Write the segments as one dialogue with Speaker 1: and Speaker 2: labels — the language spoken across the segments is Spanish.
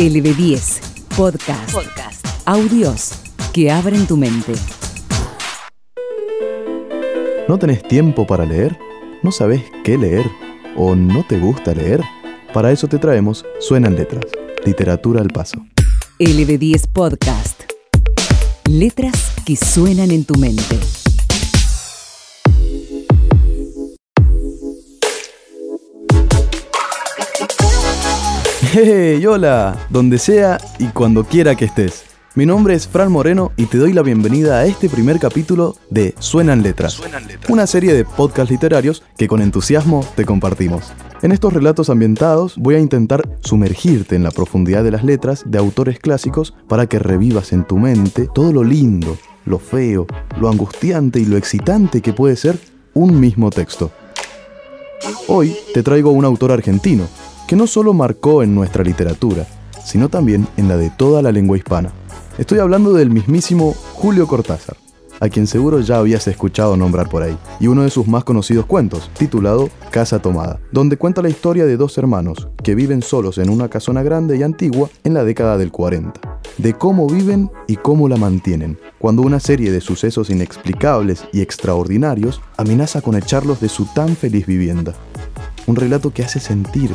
Speaker 1: LB10 Podcast.
Speaker 2: Podcast.
Speaker 1: Audios que abren tu mente.
Speaker 3: ¿No tenés tiempo para leer? ¿No sabés qué leer? ¿O no te gusta leer? Para eso te traemos Suenan Letras, literatura al paso.
Speaker 1: LB10 Podcast. Letras que suenan en tu mente.
Speaker 3: ¡Hey! ¡Hola! Donde sea y cuando quiera que estés. Mi nombre es Fran Moreno y te doy la bienvenida a este primer capítulo de Suenan Letras, una serie de podcasts literarios que con entusiasmo te compartimos. En estos relatos ambientados voy a intentar sumergirte en la profundidad de las letras de autores clásicos para que revivas en tu mente todo lo lindo, lo feo, lo angustiante y lo excitante que puede ser un mismo texto. Hoy te traigo un autor argentino que no solo marcó en nuestra literatura, sino también en la de toda la lengua hispana. Estoy hablando del mismísimo Julio Cortázar, a quien seguro ya habías escuchado nombrar por ahí, y uno de sus más conocidos cuentos, titulado Casa Tomada, donde cuenta la historia de dos hermanos que viven solos en una casona grande y antigua en la década del 40, de cómo viven y cómo la mantienen, cuando una serie de sucesos inexplicables y extraordinarios amenaza con echarlos de su tan feliz vivienda. Un relato que hace sentir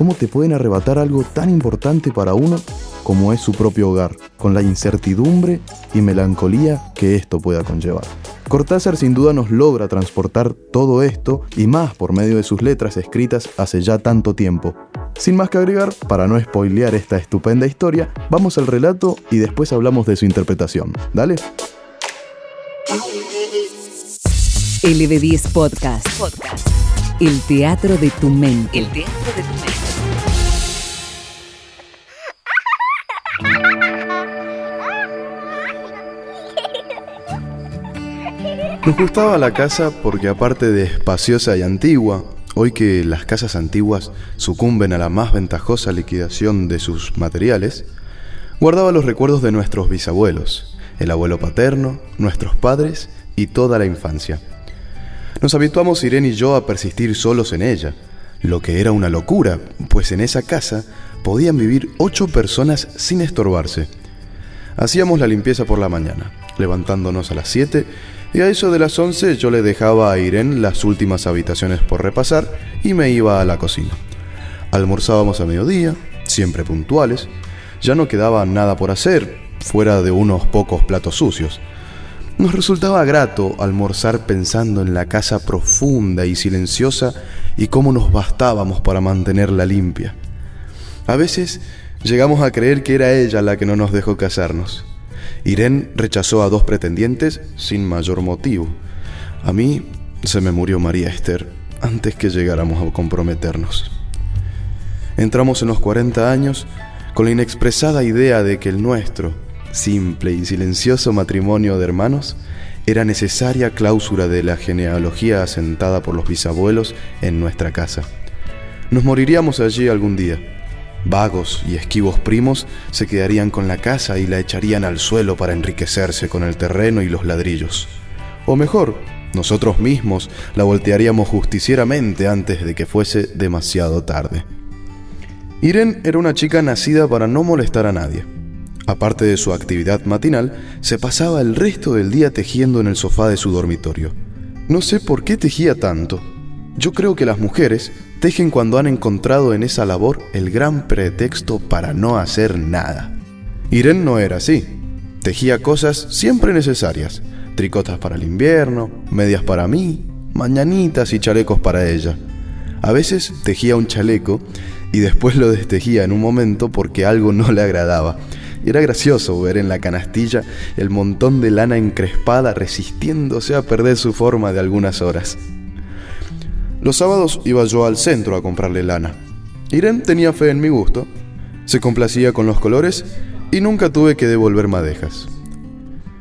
Speaker 3: cómo te pueden arrebatar algo tan importante para uno como es su propio hogar, con la incertidumbre y melancolía que esto pueda conllevar. Cortázar sin duda nos logra transportar todo esto y más por medio de sus letras escritas hace ya tanto tiempo. Sin más que agregar, para no spoilear esta estupenda historia, vamos al relato y después hablamos de su interpretación. Dale.
Speaker 1: LB10 Podcast.
Speaker 2: Podcast.
Speaker 1: El teatro de tu mente.
Speaker 2: El teatro de tu mente.
Speaker 3: Nos gustaba la casa porque aparte de espaciosa y antigua, hoy que las casas antiguas sucumben a la más ventajosa liquidación de sus materiales, guardaba los recuerdos de nuestros bisabuelos, el abuelo paterno, nuestros padres y toda la infancia. Nos habituamos Irene y yo a persistir solos en ella, lo que era una locura, pues en esa casa podían vivir ocho personas sin estorbarse. Hacíamos la limpieza por la mañana, levantándonos a las 7 y a eso de las 11 yo le dejaba a Irene las últimas habitaciones por repasar y me iba a la cocina. Almorzábamos a mediodía, siempre puntuales, ya no quedaba nada por hacer, fuera de unos pocos platos sucios. Nos resultaba grato almorzar pensando en la casa profunda y silenciosa y cómo nos bastábamos para mantenerla limpia. A veces llegamos a creer que era ella la que no nos dejó casarnos. Irene rechazó a dos pretendientes sin mayor motivo. A mí se me murió María Esther antes que llegáramos a comprometernos. Entramos en los 40 años con la inexpresada idea de que el nuestro, simple y silencioso matrimonio de hermanos, era necesaria cláusula de la genealogía asentada por los bisabuelos en nuestra casa. Nos moriríamos allí algún día Vagos y esquivos primos se quedarían con la casa y la echarían al suelo para enriquecerse con el terreno y los ladrillos. O mejor, nosotros mismos la voltearíamos justicieramente antes de que fuese demasiado tarde. Irene era una chica nacida para no molestar a nadie. Aparte de su actividad matinal, se pasaba el resto del día tejiendo en el sofá de su dormitorio. No sé por qué tejía tanto. Yo creo que las mujeres tejen cuando han encontrado en esa labor el gran pretexto para no hacer nada. Irene no era así. Tejía cosas siempre necesarias. Tricotas para el invierno, medias para mí, mañanitas y chalecos para ella. A veces tejía un chaleco y después lo destejía en un momento porque algo no le agradaba. Era gracioso ver en la canastilla el montón de lana encrespada resistiéndose a perder su forma de algunas horas. Los sábados iba yo al centro a comprarle lana. Irene tenía fe en mi gusto, se complacía con los colores y nunca tuve que devolver madejas.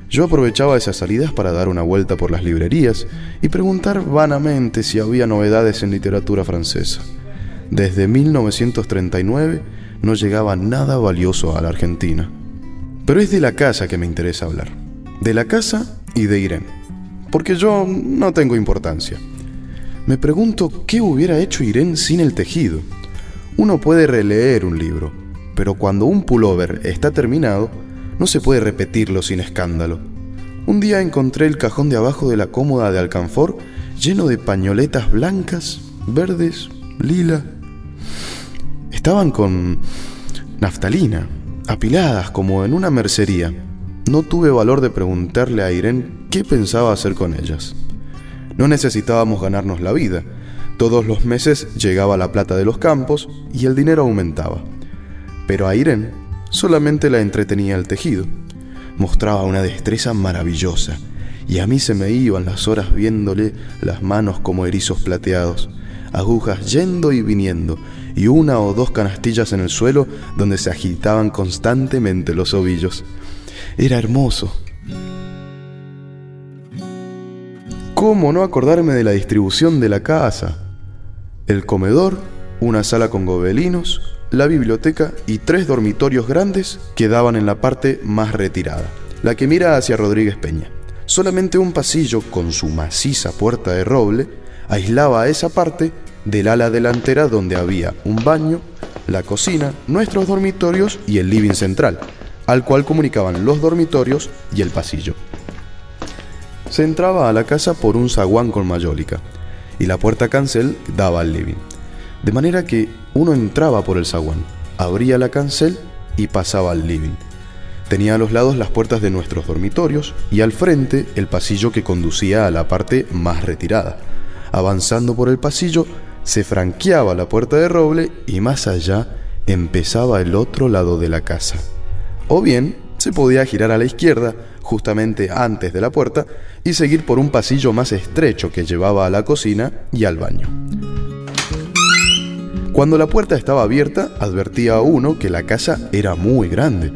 Speaker 3: Yo aprovechaba esas salidas para dar una vuelta por las librerías y preguntar vanamente si había novedades en literatura francesa. Desde 1939 no llegaba nada valioso a la Argentina. Pero es de la casa que me interesa hablar. De la casa y de Irene. Porque yo no tengo importancia. Me pregunto qué hubiera hecho Irene sin el tejido. Uno puede releer un libro, pero cuando un pullover está terminado, no se puede repetirlo sin escándalo. Un día encontré el cajón de abajo de la cómoda de alcanfor lleno de pañoletas blancas, verdes, lila. Estaban con naftalina, apiladas como en una mercería. No tuve valor de preguntarle a Irene qué pensaba hacer con ellas. No necesitábamos ganarnos la vida. Todos los meses llegaba la plata de los campos y el dinero aumentaba. Pero a Irene solamente la entretenía el tejido. Mostraba una destreza maravillosa y a mí se me iban las horas viéndole las manos como erizos plateados, agujas yendo y viniendo y una o dos canastillas en el suelo donde se agitaban constantemente los ovillos. Era hermoso. ¿Cómo no acordarme de la distribución de la casa? El comedor, una sala con gobelinos, la biblioteca y tres dormitorios grandes quedaban en la parte más retirada, la que mira hacia Rodríguez Peña. Solamente un pasillo con su maciza puerta de roble aislaba esa parte del ala delantera donde había un baño, la cocina, nuestros dormitorios y el living central, al cual comunicaban los dormitorios y el pasillo. Se entraba a la casa por un zaguán con mayólica y la puerta cancel daba al living. De manera que uno entraba por el zaguán, abría la cancel y pasaba al living. Tenía a los lados las puertas de nuestros dormitorios y al frente el pasillo que conducía a la parte más retirada. Avanzando por el pasillo se franqueaba la puerta de roble y más allá empezaba el otro lado de la casa. O bien se podía girar a la izquierda, justamente antes de la puerta, y seguir por un pasillo más estrecho que llevaba a la cocina y al baño. Cuando la puerta estaba abierta, advertía a uno que la casa era muy grande.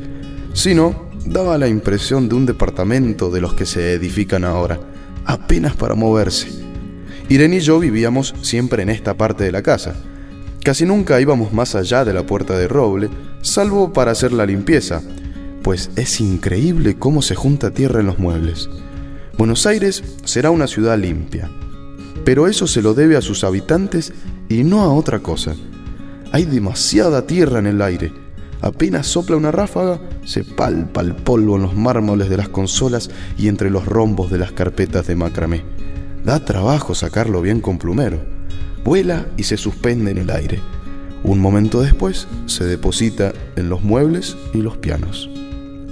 Speaker 3: Si no, daba la impresión de un departamento de los que se edifican ahora, apenas para moverse. Irene y yo vivíamos siempre en esta parte de la casa. Casi nunca íbamos más allá de la puerta de roble, salvo para hacer la limpieza, pues es increíble cómo se junta tierra en los muebles. Buenos Aires será una ciudad limpia, pero eso se lo debe a sus habitantes y no a otra cosa. Hay demasiada tierra en el aire. Apenas sopla una ráfaga, se palpa el polvo en los mármoles de las consolas y entre los rombos de las carpetas de macramé. Da trabajo sacarlo bien con plumero. Vuela y se suspende en el aire. Un momento después se deposita en los muebles y los pianos.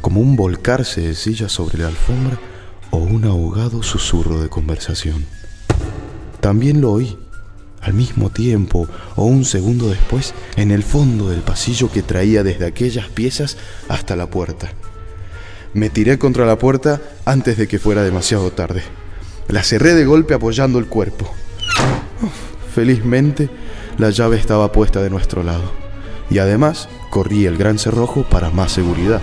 Speaker 3: como un volcarse de silla sobre la alfombra o un ahogado susurro de conversación. También lo oí, al mismo tiempo o un segundo después, en el fondo del pasillo que traía desde aquellas piezas hasta la puerta. Me tiré contra la puerta antes de que fuera demasiado tarde. La cerré de golpe apoyando el cuerpo. felizmente, la llave estaba puesta de nuestro lado. Y además, corrí el gran cerrojo para más seguridad.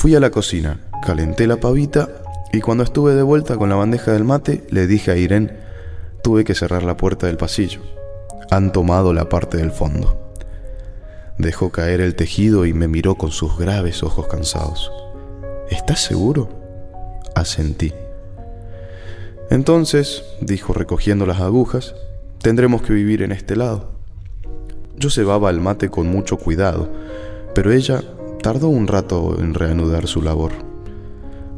Speaker 3: Fui a la cocina, calenté la pavita y cuando estuve de vuelta con la bandeja del mate le dije a Irene, tuve que cerrar la puerta del pasillo. Han tomado la parte del fondo. Dejó caer el tejido y me miró con sus graves ojos cansados. ¿Estás seguro? Asentí. Entonces, dijo recogiendo las agujas, tendremos que vivir en este lado. Yo cebaba el mate con mucho cuidado, pero ella Tardó un rato en reanudar su labor.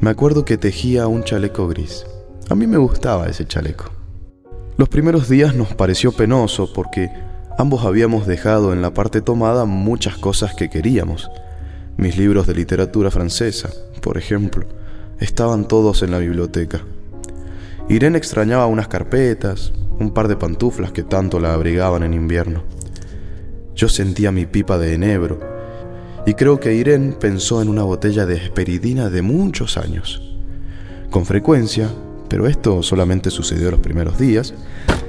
Speaker 3: Me acuerdo que tejía un chaleco gris. A mí me gustaba ese chaleco. Los primeros días nos pareció penoso porque ambos habíamos dejado en la parte tomada muchas cosas que queríamos. Mis libros de literatura francesa, por ejemplo, estaban todos en la biblioteca. Irene extrañaba unas carpetas, un par de pantuflas que tanto la abrigaban en invierno. Yo sentía mi pipa de enebro y creo que Irene pensó en una botella de esperidina de muchos años. Con frecuencia pero esto solamente sucedió los primeros días,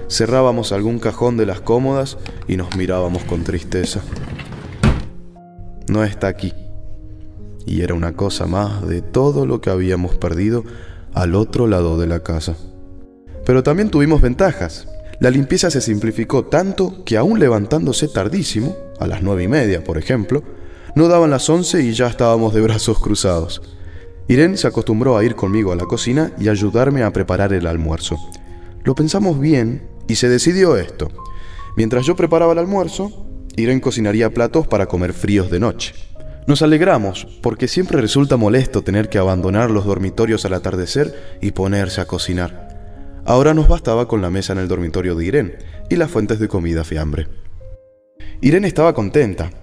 Speaker 3: cerrábamos algún cajón de las cómodas y nos mirábamos con tristeza. No está aquí. Y era una cosa más de todo lo que habíamos perdido al otro lado de la casa. Pero también tuvimos ventajas. La limpieza se simplificó tanto que aún levantándose tardísimo, a las nueve y media por ejemplo, no daban las once y ya estábamos de brazos cruzados. Irene se acostumbró a ir conmigo a la cocina y ayudarme a preparar el almuerzo. Lo pensamos bien y se decidió esto. Mientras yo preparaba el almuerzo, Irene cocinaría platos para comer fríos de noche. Nos alegramos porque siempre resulta molesto tener que abandonar los dormitorios al atardecer y ponerse a cocinar. Ahora nos bastaba con la mesa en el dormitorio de Irene y las fuentes de comida fiambre. Irene estaba contenta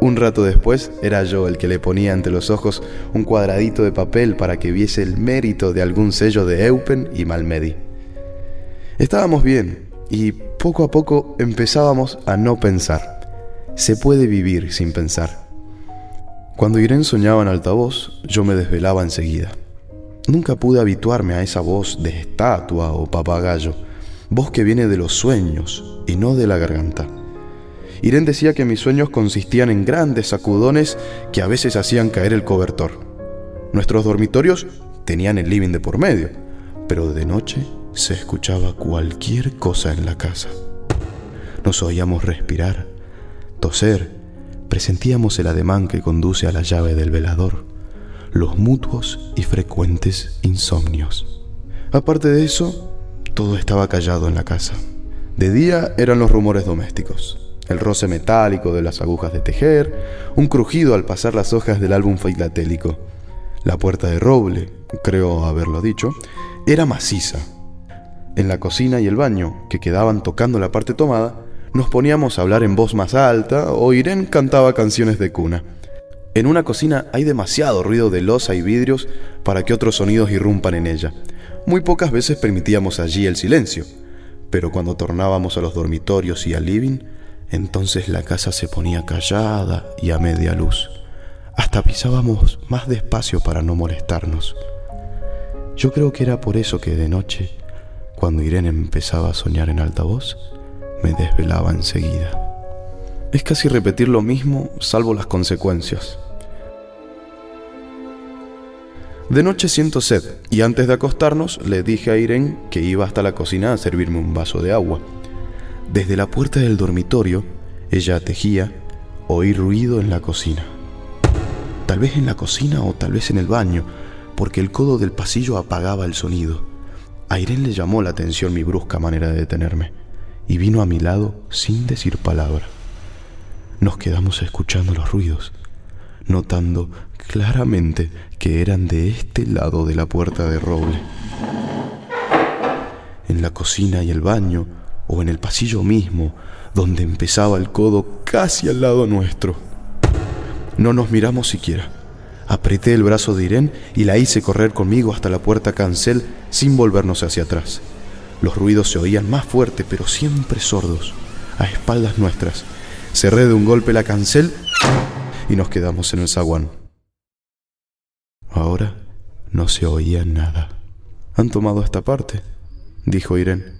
Speaker 3: Un rato después era yo el que le ponía ante los ojos un cuadradito de papel para que viese el mérito de algún sello de Eupen y Malmedy. Estábamos bien y poco a poco empezábamos a no pensar. Se puede vivir sin pensar. Cuando Irene soñaba en altavoz, yo me desvelaba enseguida. Nunca pude habituarme a esa voz de estatua o papagayo voz que viene de los sueños y no de la garganta. Irene decía que mis sueños consistían en grandes sacudones que a veces hacían caer el cobertor. Nuestros dormitorios tenían el living de por medio, pero de noche se escuchaba cualquier cosa en la casa. Nos oíamos respirar, toser, presentíamos el ademán que conduce a la llave del velador, los mutuos y frecuentes insomnios. Aparte de eso, todo estaba callado en la casa. De día eran los rumores domésticos, el roce metálico de las agujas de tejer, un crujido al pasar las hojas del álbum filatélico. La puerta de roble, creo haberlo dicho, era maciza. En la cocina y el baño, que quedaban tocando la parte tomada, nos poníamos a hablar en voz más alta o Irene cantaba canciones de cuna. En una cocina hay demasiado ruido de losa y vidrios para que otros sonidos irrumpan en ella. Muy pocas veces permitíamos allí el silencio, pero cuando tornábamos a los dormitorios y al living, entonces la casa se ponía callada y a media luz. Hasta pisábamos más despacio para no molestarnos. Yo creo que era por eso que de noche, cuando Irene empezaba a soñar en alta voz, me desvelaba enseguida. Es casi repetir lo mismo, salvo las consecuencias. De noche siento sed y antes de acostarnos le dije a Irene que iba hasta la cocina a servirme un vaso de agua. Desde la puerta del dormitorio, ella tejía, oí ruido en la cocina. Tal vez en la cocina o tal vez en el baño, porque el codo del pasillo apagaba el sonido. A Irene le llamó la atención mi brusca manera de detenerme y vino a mi lado sin decir palabra. Nos quedamos escuchando los ruidos, notando claramente que eran de este lado de la puerta de roble. En la cocina y el baño, o en el pasillo mismo, donde empezaba el codo casi al lado nuestro. No nos miramos siquiera. Apreté el brazo de Irene y la hice correr conmigo hasta la puerta cancel sin volvernos hacia atrás. Los ruidos se oían más fuerte, pero siempre sordos, a espaldas nuestras. Cerré de un golpe la cancel y nos quedamos en el zaguán. Ahora no se oía nada. Han tomado esta parte, dijo Irene.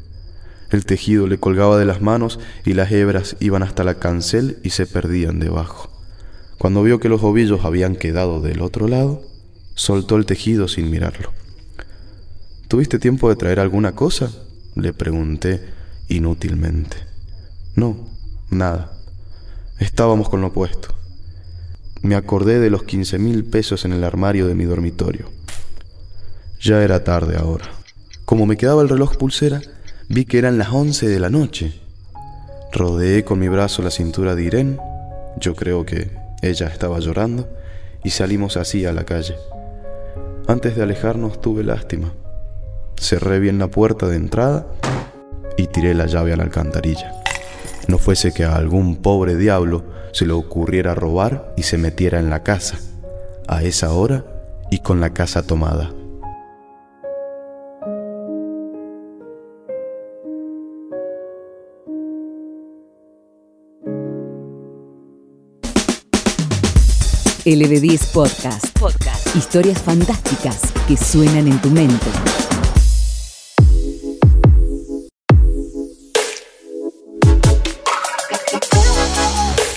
Speaker 3: El tejido le colgaba de las manos y las hebras iban hasta la cancel y se perdían debajo. Cuando vio que los ovillos habían quedado del otro lado, soltó el tejido sin mirarlo. ¿Tuviste tiempo de traer alguna cosa? le pregunté inútilmente. No, nada. Estábamos con lo puesto me acordé de los 15 mil pesos en el armario de mi dormitorio. Ya era tarde ahora. Como me quedaba el reloj pulsera, vi que eran las 11 de la noche. Rodeé con mi brazo la cintura de Irene, yo creo que ella estaba llorando, y salimos así a la calle. Antes de alejarnos tuve lástima. Cerré bien la puerta de entrada y tiré la llave a la alcantarilla. No fuese que a algún pobre diablo se le ocurriera robar y se metiera en la casa, a esa hora y con la casa tomada.
Speaker 1: LB10 Podcast. Podcast. Historias fantásticas que suenan en tu mente.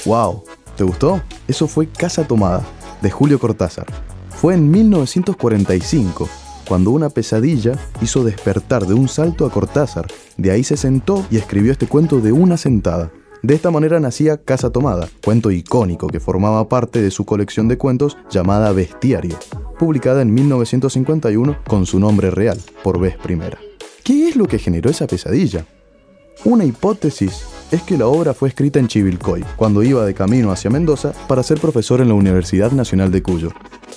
Speaker 3: ¡Wow! ¿Te gustó? Eso fue Casa Tomada, de Julio Cortázar. Fue en 1945, cuando una pesadilla hizo despertar de un salto a Cortázar. De ahí se sentó y escribió este cuento de una sentada. De esta manera nacía Casa Tomada, cuento icónico que formaba parte de su colección de cuentos llamada Bestiario, publicada en 1951 con su nombre real, por vez primera. ¿Qué es lo que generó esa pesadilla? Una hipótesis es que la obra fue escrita en Chivilcoy, cuando iba de camino hacia Mendoza para ser profesor en la Universidad Nacional de Cuyo.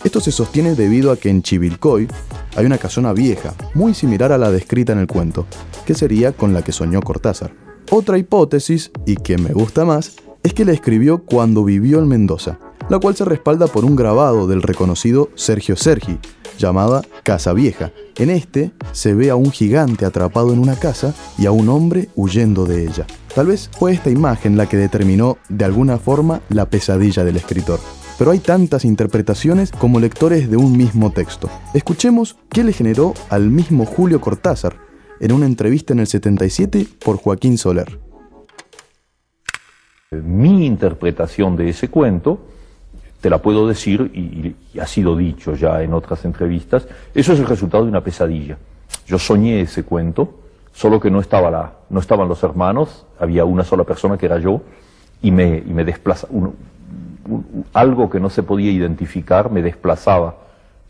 Speaker 3: Esto se sostiene debido a que en Chivilcoy hay una casona vieja, muy similar a la descrita en el cuento, que sería con la que soñó Cortázar. Otra hipótesis, y que me gusta más, es que la escribió cuando vivió en Mendoza, la cual se respalda por un grabado del reconocido Sergio Sergi, llamada Casa Vieja. En este se ve a un gigante atrapado en una casa y a un hombre huyendo de ella. Tal vez fue esta imagen la que determinó de alguna forma la pesadilla del escritor. Pero hay tantas interpretaciones como lectores de un mismo texto. Escuchemos qué le generó al mismo Julio Cortázar en una entrevista en el 77 por Joaquín Soler.
Speaker 2: Mi interpretación de ese cuento te la puedo decir, y, ha sido dicho ya en otras entrevistas, eso es el resultado de una pesadilla. Yo soñé ese cuento, solo que no, estaba la, no estaban los hermanos, había una sola persona que era yo, y me, y algo que no se podía identificar me desplazaba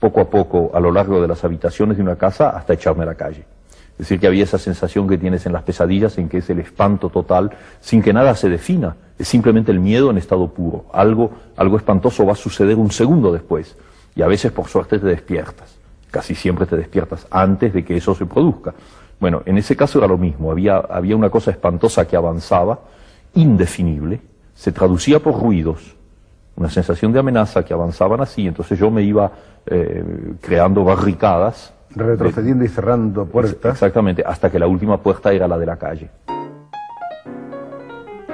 Speaker 2: poco a poco a lo largo de las habitaciones de una casa hasta echarme a la calle. Es decir, que había esa sensación que tienes en las pesadillas, en que es el espanto total, sin que nada se defina. Es simplemente el miedo en estado puro. Algo, algo espantoso va a suceder un segundo después. Y a veces, por suerte, te despiertas. Casi siempre te despiertas antes de que eso se produzca. Bueno, en ese caso era lo mismo. Había, había una cosa espantosa que avanzaba, indefinible, se traducía por ruidos, una sensación de amenaza que avanzaban así. Entonces yo me iba eh, creando barricadas
Speaker 4: Retrocediendo y cerrando puertas.
Speaker 2: Exactamente, hasta que la última puerta era la de la calle.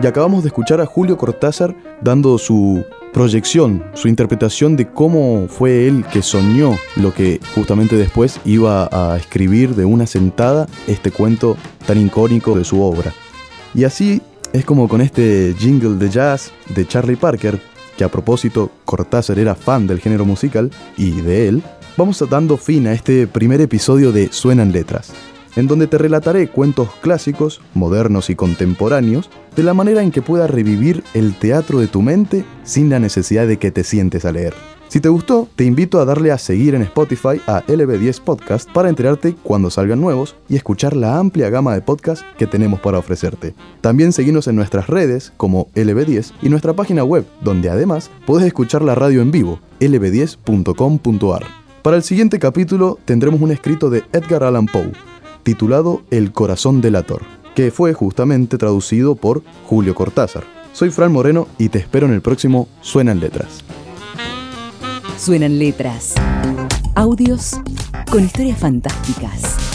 Speaker 3: Y acabamos de escuchar a Julio Cortázar dando su proyección, su interpretación de cómo fue él que soñó lo que justamente después iba a escribir de una sentada este cuento tan icónico de su obra. Y así es como con este jingle de jazz de Charlie Parker, que a propósito Cortázar era fan del género musical y de él, vamos dando fin a este primer episodio de Suenan Letras, en donde te relataré cuentos clásicos, modernos y contemporáneos, de la manera en que pueda revivir el teatro de tu mente sin la necesidad de que te sientes a leer. Si te gustó, te invito a darle a seguir en Spotify a LB10 Podcast para enterarte cuando salgan nuevos y escuchar la amplia gama de podcasts que tenemos para ofrecerte. También seguimos en nuestras redes como LB10 y nuestra página web, donde además puedes escuchar la radio en vivo, lb10.com.ar. Para el siguiente capítulo tendremos un escrito de Edgar Allan Poe, titulado El corazón delator, que fue justamente traducido por Julio Cortázar. Soy Fran Moreno y te espero en el próximo Suenan Letras.
Speaker 1: Suenan Letras. Audios con historias fantásticas.